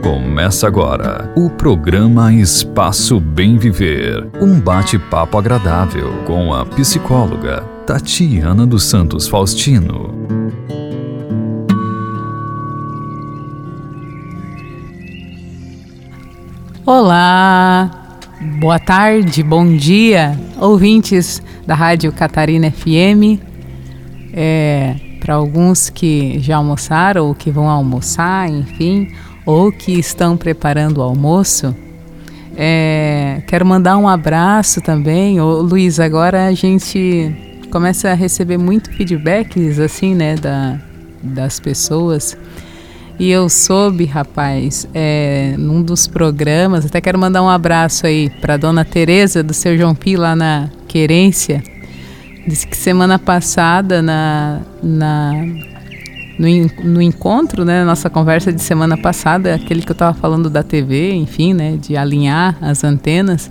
Começa agora o programa Espaço Bem Viver. Um bate-papo agradável com a psicóloga Tatiana dos Santos Faustino. Olá, boa tarde, bom dia, ouvintes da Rádio Catarina FM. É, Para alguns que já almoçaram ou que vão almoçar, enfim, ou que estão preparando o almoço, é, quero mandar um abraço também. Ô, Luiz, agora a gente começa a receber muito feedbacks assim, né, da, das pessoas. E eu soube, rapaz, é, num dos programas, até quero mandar um abraço aí para dona Tereza do seu João Pi lá na Querência. Disse que semana passada, na, na, no, no encontro, né, nossa conversa de semana passada, aquele que eu estava falando da TV, enfim, né, de alinhar as antenas,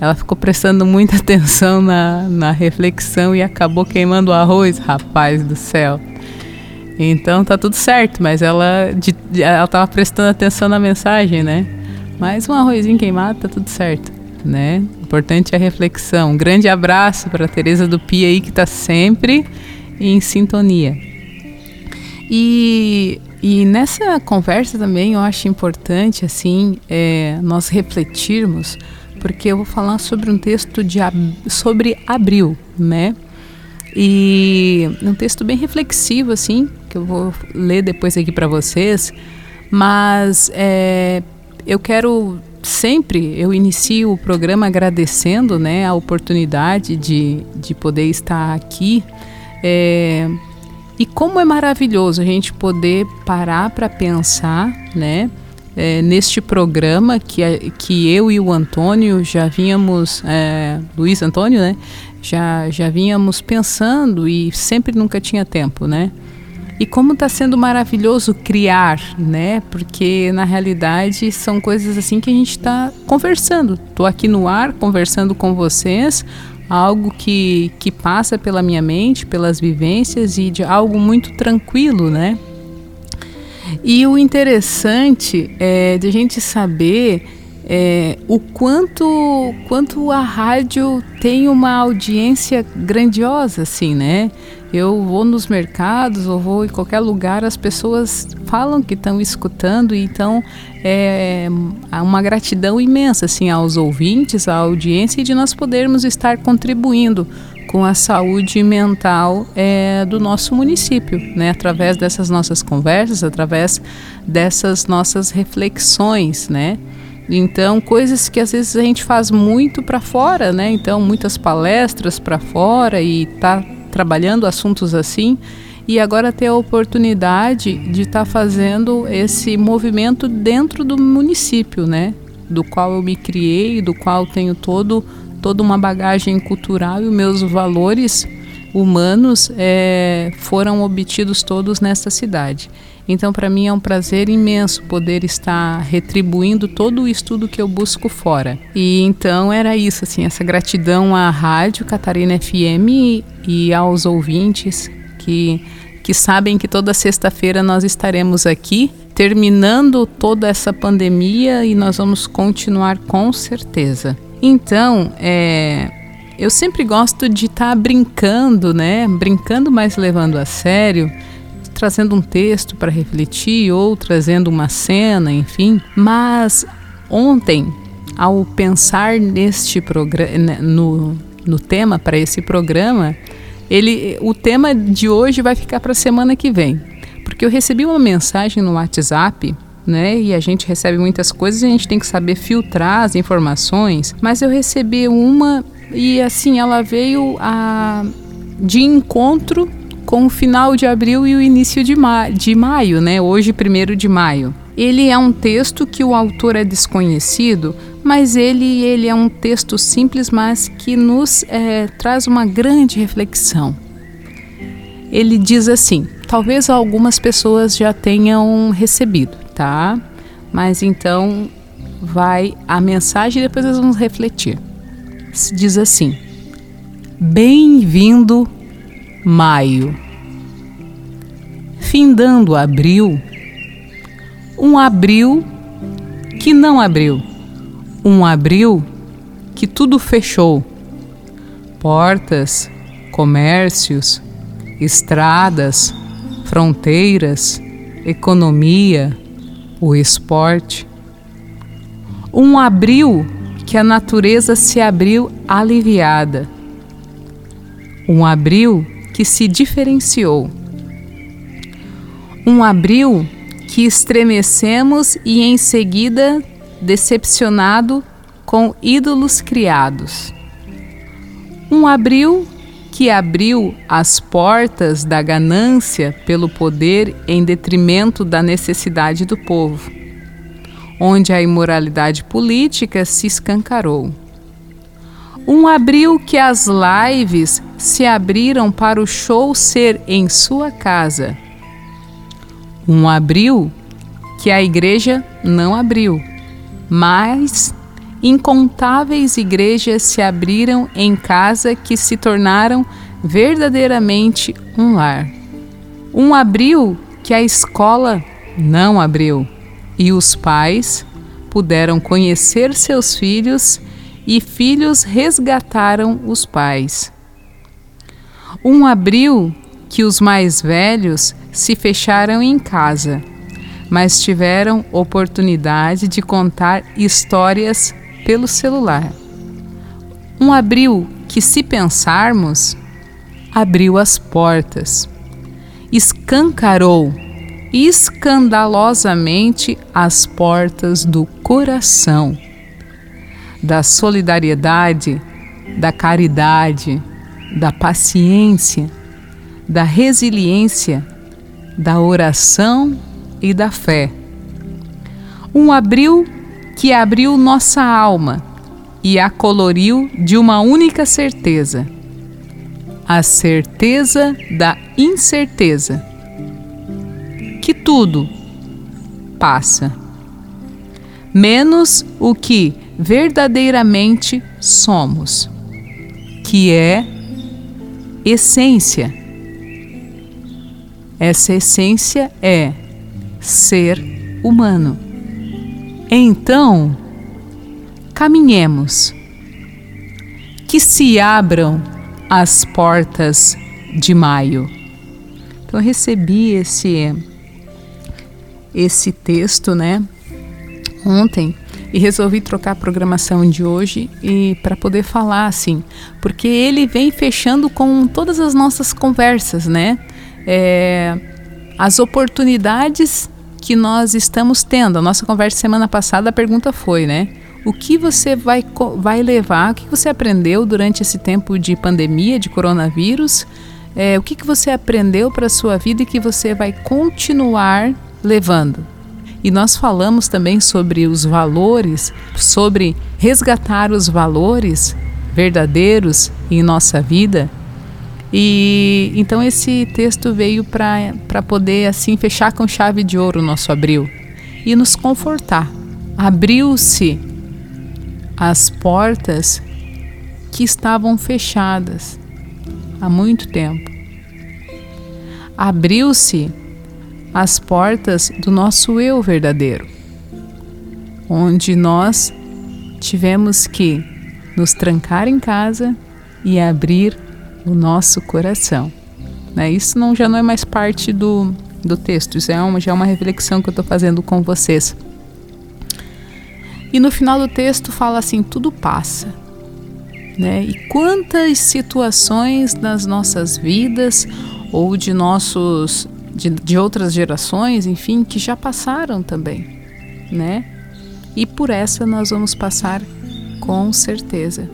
ela ficou prestando muita atenção na, na reflexão e acabou queimando o arroz, rapaz do céu. Então tá tudo certo, mas ela de, ela prestando atenção na mensagem, né? Mais um arrozinho queimado, tá tudo certo, né? Importante é a reflexão. Um grande abraço para Teresa do Pia aí que tá sempre em sintonia. E, e nessa conversa também eu acho importante assim é, nós refletirmos, porque eu vou falar sobre um texto de sobre abril, né? E um texto bem reflexivo, assim, que eu vou ler depois aqui para vocês. Mas é, eu quero sempre, eu inicio o programa agradecendo né, a oportunidade de, de poder estar aqui. É, e como é maravilhoso a gente poder parar para pensar, né? É, neste programa que, que eu e o Antônio já vínhamos, é, Luiz Antônio, né? Já, já vínhamos pensando e sempre nunca tinha tempo, né? E como está sendo maravilhoso criar, né? Porque na realidade são coisas assim que a gente está conversando. Estou aqui no ar conversando com vocês, algo que, que passa pela minha mente, pelas vivências e de algo muito tranquilo, né? E o interessante é de a gente saber é, o quanto, quanto a rádio tem uma audiência grandiosa, assim, né? Eu vou nos mercados ou vou em qualquer lugar, as pessoas falam que estão escutando, então é uma gratidão imensa, assim, aos ouvintes, à audiência e de nós podermos estar contribuindo com a saúde mental é, do nosso município, né? através dessas nossas conversas, através dessas nossas reflexões, né? Então, coisas que às vezes a gente faz muito para fora, né? Então, muitas palestras para fora e tá trabalhando assuntos assim. E agora ter a oportunidade de estar tá fazendo esse movimento dentro do município, né? Do qual eu me criei, do qual tenho todo toda uma bagagem cultural e os meus valores humanos é, foram obtidos todos nessa cidade. Então, para mim é um prazer imenso poder estar retribuindo todo o estudo que eu busco fora. E então era isso, assim, essa gratidão à Rádio Catarina FM e, aos ouvintes que, que sabem que toda sexta-feira nós estaremos aqui terminando toda essa pandemia e nós vamos continuar com certeza. Então, é, eu sempre gosto de estar tá brincando, né? Brincando, mas levando a sério, trazendo um texto para refletir ou trazendo uma cena, enfim. Mas ontem, ao pensar neste programa, né, no, no tema para esse programa, ele, o tema de hoje vai ficar para a semana que vem, porque eu recebi uma mensagem no WhatsApp né? E a gente recebe muitas coisas e a gente tem que saber filtrar as informações. Mas eu recebi uma e assim ela veio a, de encontro com o final de abril e o início de, ma de maio, né? Hoje, primeiro de maio. Ele é um texto que o autor é desconhecido, mas ele, ele é um texto simples, mas que nos é, traz uma grande reflexão. Ele diz assim: talvez algumas pessoas já tenham recebido tá? Mas então vai a mensagem e depois nós vamos refletir. Diz assim: Bem-vindo, maio. Findando abril, Um abril que não abriu. Um abril que tudo fechou. Portas, comércios, estradas, fronteiras, economia, o esporte. Um abril que a natureza se abriu aliviada. Um abril que se diferenciou. Um abril que estremecemos e em seguida decepcionado com ídolos criados. Um abril que abriu as portas da ganância pelo poder em detrimento da necessidade do povo, onde a imoralidade política se escancarou. Um abril que as lives se abriram para o show ser em sua casa. Um abril que a igreja não abriu, mas incontáveis igrejas se abriram em casa que se tornaram verdadeiramente um lar. Um abril que a escola não abriu e os pais puderam conhecer seus filhos e filhos resgataram os pais. Um abril que os mais velhos se fecharam em casa, mas tiveram oportunidade de contar histórias pelo celular. Um abril que, se pensarmos, abriu as portas, escancarou escandalosamente as portas do coração, da solidariedade, da caridade, da paciência, da resiliência, da oração e da fé. Um abril que abriu nossa alma e a coloriu de uma única certeza: a certeza da incerteza. Que tudo passa, menos o que verdadeiramente somos, que é essência. Essa essência é ser humano. Então, caminhemos, que se abram as portas de maio. Então, recebi esse, esse texto, né, ontem e resolvi trocar a programação de hoje e para poder falar assim, porque ele vem fechando com todas as nossas conversas, né? É, as oportunidades que nós estamos tendo. A nossa conversa semana passada, a pergunta foi, né? O que você vai, vai levar, o que você aprendeu durante esse tempo de pandemia, de coronavírus? É, o que, que você aprendeu para a sua vida e que você vai continuar levando? E nós falamos também sobre os valores, sobre resgatar os valores verdadeiros em nossa vida e então esse texto veio para poder assim fechar com chave de ouro o nosso abril e nos confortar. Abriu-se as portas que estavam fechadas há muito tempo. Abriu-se as portas do nosso eu verdadeiro, onde nós tivemos que nos trancar em casa e abrir o nosso coração. Né? Isso não, já não é mais parte do, do texto, isso é uma, já é uma reflexão que eu estou fazendo com vocês. E no final do texto fala assim: tudo passa. Né? E quantas situações nas nossas vidas ou de nossos de, de outras gerações, enfim, que já passaram também, né? E por essa nós vamos passar com certeza.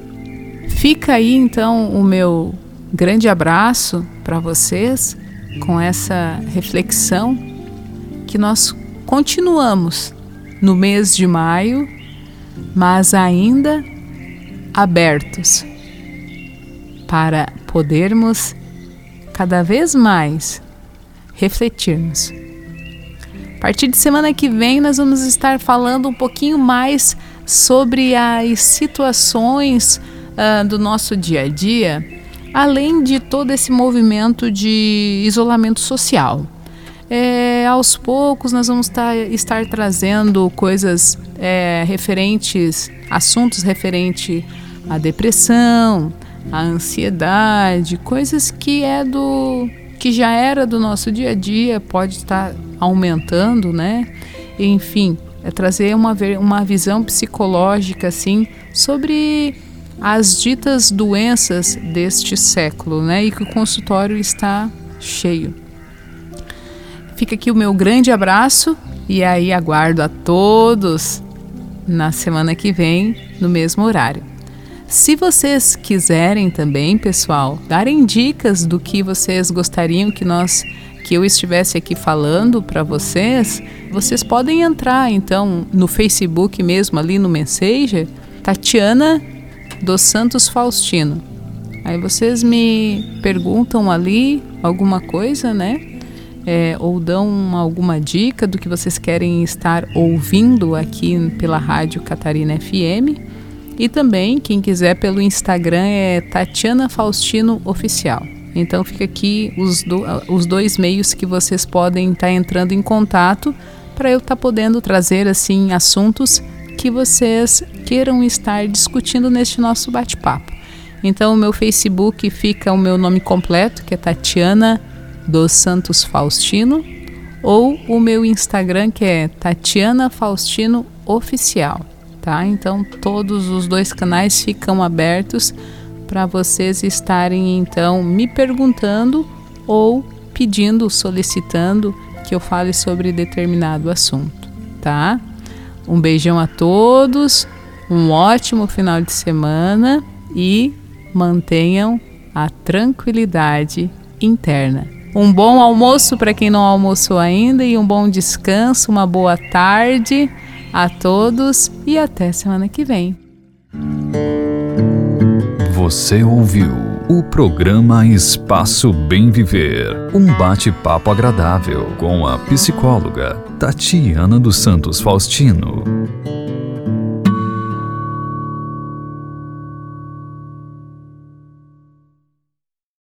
Fica aí então o meu grande abraço para vocês com essa reflexão que nós continuamos no mês de maio, mas ainda abertos para podermos cada vez mais refletirmos. A partir de semana que vem, nós vamos estar falando um pouquinho mais sobre as situações uh, do nosso dia a dia além de todo esse movimento de isolamento social. É, aos poucos nós vamos estar trazendo coisas é, referentes, assuntos referentes à depressão, à ansiedade, coisas que é do que já era do nosso dia a dia, pode estar aumentando, né? Enfim, é trazer uma, uma visão psicológica assim sobre as ditas doenças deste século, né? E que o consultório está cheio. Fica aqui o meu grande abraço e aí aguardo a todos na semana que vem, no mesmo horário. Se vocês quiserem também, pessoal, darem dicas do que vocês gostariam que nós que eu estivesse aqui falando para vocês, vocês podem entrar então no Facebook mesmo ali no Messenger, Tatiana dos Santos Faustino. Aí vocês me perguntam ali alguma coisa, né? É, ou dão alguma dica do que vocês querem estar ouvindo aqui pela Rádio Catarina FM. E também, quem quiser pelo Instagram é Tatiana Faustino Oficial. Então fica aqui os, do, os dois meios que vocês podem estar tá entrando em contato para eu estar tá podendo trazer assim assuntos que vocês queiram estar discutindo neste nosso bate-papo. Então o meu Facebook fica o meu nome completo, que é Tatiana dos Santos Faustino, ou o meu Instagram que é Tatiana Faustino Oficial, tá? Então todos os dois canais ficam abertos para vocês estarem então me perguntando ou pedindo, solicitando que eu fale sobre determinado assunto, tá? Um beijão a todos, um ótimo final de semana e mantenham a tranquilidade interna. Um bom almoço para quem não almoçou ainda e um bom descanso, uma boa tarde a todos e até semana que vem. Você ouviu o programa Espaço Bem Viver, um bate-papo agradável com a psicóloga Tatiana dos Santos Faustino.